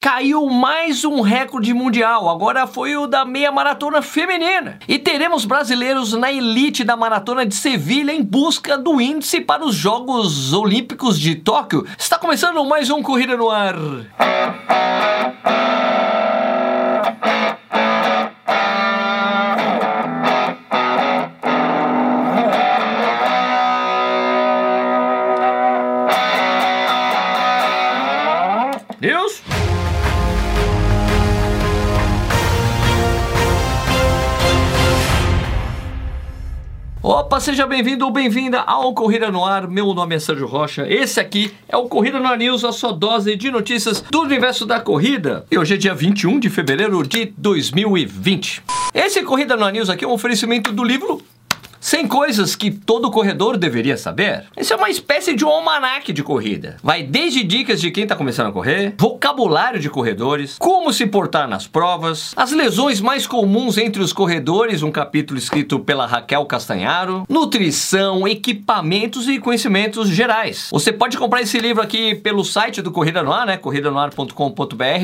caiu mais um recorde mundial. Agora foi o da meia maratona feminina. E teremos brasileiros na elite da maratona de Sevilha em busca do índice para os Jogos Olímpicos de Tóquio. Está começando mais um Corrida no Ar. Opa, seja bem-vindo ou bem-vinda ao Corrida no Ar. Meu nome é Sérgio Rocha. Esse aqui é o Corrida no Ar News, a sua dose de notícias do universo da corrida. E hoje é dia 21 de fevereiro de 2020. Esse Corrida no Ar News aqui é um oferecimento do livro 100 coisas que todo corredor deveria saber. Isso é uma espécie de um de corrida. Vai desde dicas de quem está começando a correr, vocabulário de corredores, como se portar nas provas, as lesões mais comuns entre os corredores, um capítulo escrito pela Raquel Castanharo, nutrição, equipamentos e conhecimentos gerais. Você pode comprar esse livro aqui pelo site do Corrida no Ar, né? corridanoar.com.br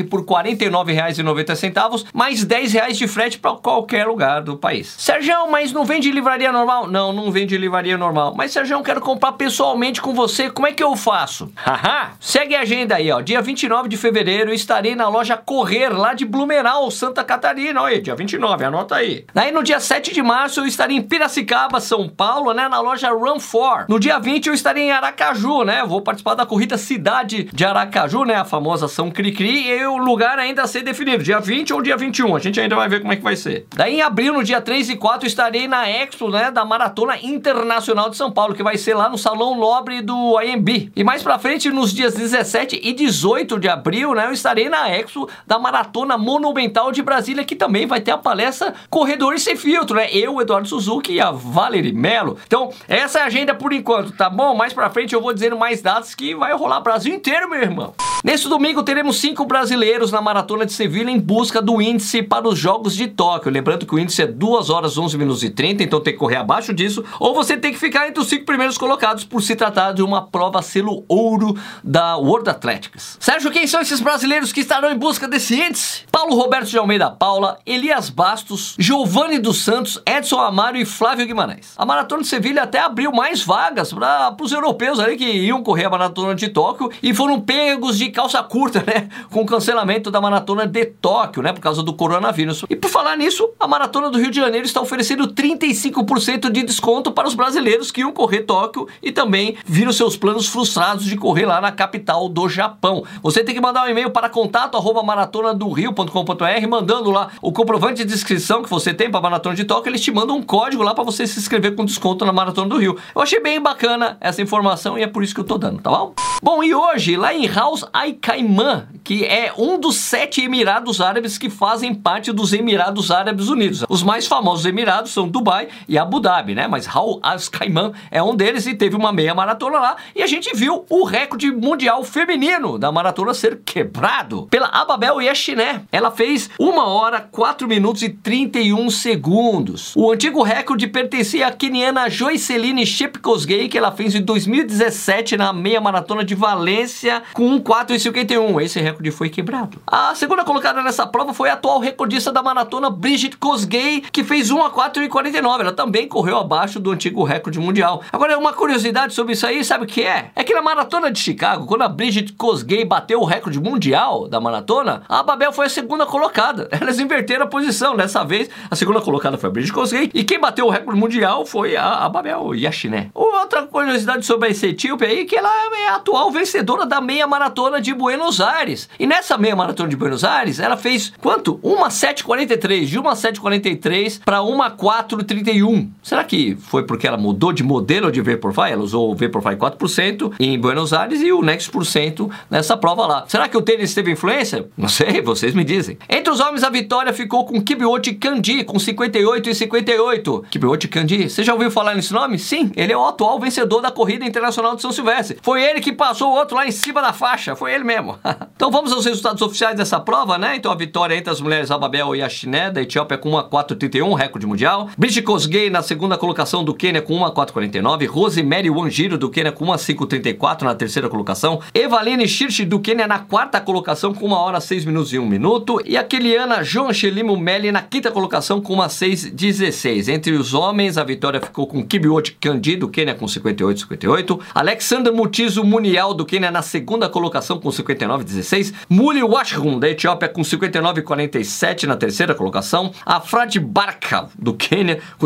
por R$ 49,90, mais R$ 10 de frete para qualquer lugar do país. Sérgio, mas não vende livraria normal? Não, não vende livraria normal. Mas Sérgio, eu quero comprar pessoalmente com você. Como é que eu faço? Haha! Segue a agenda aí, ó. Dia 29 de fevereiro estarei na loja Correr, lá de Blumenau, Santa Catarina. Olha aí, dia 29, anota aí. Daí no dia 7 de março eu estarei em Piracicaba, São Paulo, né? Na loja Run 4. No dia 20 eu estarei em Aracaju, né? Vou participar da corrida Cidade de Aracaju, né? A famosa São Cri-Cri. E o lugar ainda a ser definido. Dia 20 ou dia 21. A gente ainda vai ver como é que vai ser. Daí em abril, no dia 3 e 4, eu estarei na Expo, né? Da Maratona Internacional de São Paulo, que vai ser lá no Salão Nobre do IMB. E mais pra frente, nos dias 17 e 18 de abril, né, eu estarei na Expo da Maratona Monumental de Brasília, que também vai ter a palestra Corredores Sem Filtro, né? Eu, Eduardo Suzuki e a Valerie Melo. Então, essa é a agenda por enquanto, tá bom? Mais pra frente eu vou dizendo mais datas que vai rolar Brasil inteiro, meu irmão. Nesse domingo teremos cinco brasileiros na Maratona de Sevilha em busca do índice para os Jogos de Tóquio. Lembrando que o índice é 2 horas 11 minutos e 30, então tem que correr abaixo disso, ou você tem que ficar entre os cinco primeiros colocados por se tratar de uma prova selo ouro da World Athletics. Sérgio, quem são esses brasileiros que estarão em busca desse índice? Paulo Roberto de Almeida Paula, Elias Bastos, Giovanni dos Santos, Edson Amaro e Flávio Guimarães. A Maratona de Sevilha até abriu mais vagas para os europeus ali que iam correr a Maratona de Tóquio e foram pegos de calça curta, né? Com o cancelamento da Maratona de Tóquio, né? Por causa do coronavírus. E por falar nisso, a Maratona do Rio de Janeiro está oferecendo 35% de desconto para os brasileiros que iam correr Tóquio e também viram seus planos frustrados de correr lá na capital do Japão. Você tem que mandar um e-mail para contato arroba maratonadorio.com.br mandando lá o comprovante de inscrição que você tem para a Maratona de Tóquio, eles te mandam um código lá para você se inscrever com desconto na Maratona do Rio. Eu achei bem bacana essa informação e é por isso que eu tô dando, tá bom? Bom, e hoje, lá em House Al Cayman, que é um dos sete Emirados Árabes que fazem parte dos Emirados Árabes Unidos. Os mais famosos Emirados são Dubai e Abu Dhabi, né? Mas Raul Al Cayman é um deles e teve uma meia maratona lá e a gente viu o recorde mundial feminino da maratona ser quebrado pela Ababel Yashiné. Ela fez 1 hora, 4 minutos e 31 segundos. O antigo recorde pertencia à keniana Joyceline Chepkosgei, que ela fez em 2017 na meia maratona de Valência com 4,51. Esse recorde foi quebrado. A segunda colocada nessa prova foi a atual recordista da maratona Bridget Kosgei, que fez 1 a 4,49. Ela também correu abaixo do antigo recorde mundial. Agora, uma curiosidade sobre isso aí, sabe o que é? É que na maratona de Chicago, quando a Bridget Kosgei bateu o recorde mundial da maratona, a Babel foi a segunda colocada. Elas inverteram a posição. Dessa vez, a segunda colocada foi a Bridget Kosgei e quem bateu o recorde mundial foi a, a Babel Yashiné. Outra curiosidade sobre essa etíope aí, que ela é a atual vencedora da meia maratona de Buenos Aires. E nessa meia maratona de Buenos Aires, ela fez quanto? Uma 7,43. De uma 7,43 para uma 4,31. Será que foi porque ela mudou de modelo de Vaporfly? Ela usou o Vaporfly 4% em Buenos Aires e o Next por cento nessa prova lá. Será que o tênis teve influência? Não sei, vocês me dizem. Entre os homens, a vitória ficou com Kibioti Kandi, com 58 e 58. Kibioti Kandi, você já ouviu falar nesse nome? Sim, ele é o atual vencedor da corrida internacional de São Silvestre. Foi ele que passou o outro lá em cima da faixa, foi ele mesmo. então vamos aos resultados oficiais dessa prova, né? Então a vitória entre as mulheres Ababel e Ashiné da Etiópia com 1 a 4,31, recorde mundial. Bridget Kosgei na segunda segunda colocação do Quênia com 1,449. Rosemary Wanjiro do Quênia com 1,534 na terceira colocação. Evaline Shirch do Quênia na quarta colocação com 1 hora 6 minutos e 1 minuto. E a Keliana João Angelimo Meli na quinta colocação com 1,616. Entre os homens, a vitória ficou com Kibiot Kandi do Quênia com 58,58. Alexander Mutizo Munial do Quênia na segunda colocação com 59,16. Muli Washrum da Etiópia com 59,47 na terceira colocação. Afrad Barka do Quênia com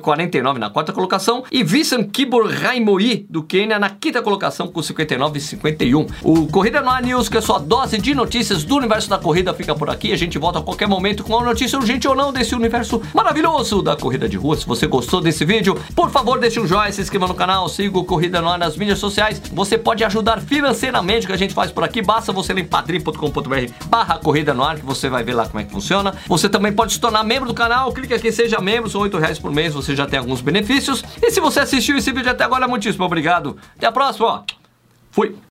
59,49 na quarta colocação. E Vincent Kibor Raimoi do Quênia na quinta colocação com 59,51. O Corrida no Ar News, que é sua dose de notícias do universo da corrida, fica por aqui. A gente volta a qualquer momento com uma notícia urgente ou não desse universo maravilhoso da corrida de rua. Se você gostou desse vídeo, por favor, deixe um joinha, se inscreva no canal, siga o Corrida no Ar nas mídias sociais. Você pode ajudar financeiramente o que a gente faz por aqui. Basta você ler em padrim.com.br barra Corrida no Ar, que você vai ver lá como é que funciona. Você também pode se tornar membro do canal. Clique aqui, seja membro, são 8 reais por mês, você já tem alguns benefícios. E se você assistiu esse vídeo até agora, muitíssimo obrigado. Até a próxima, ó. Fui!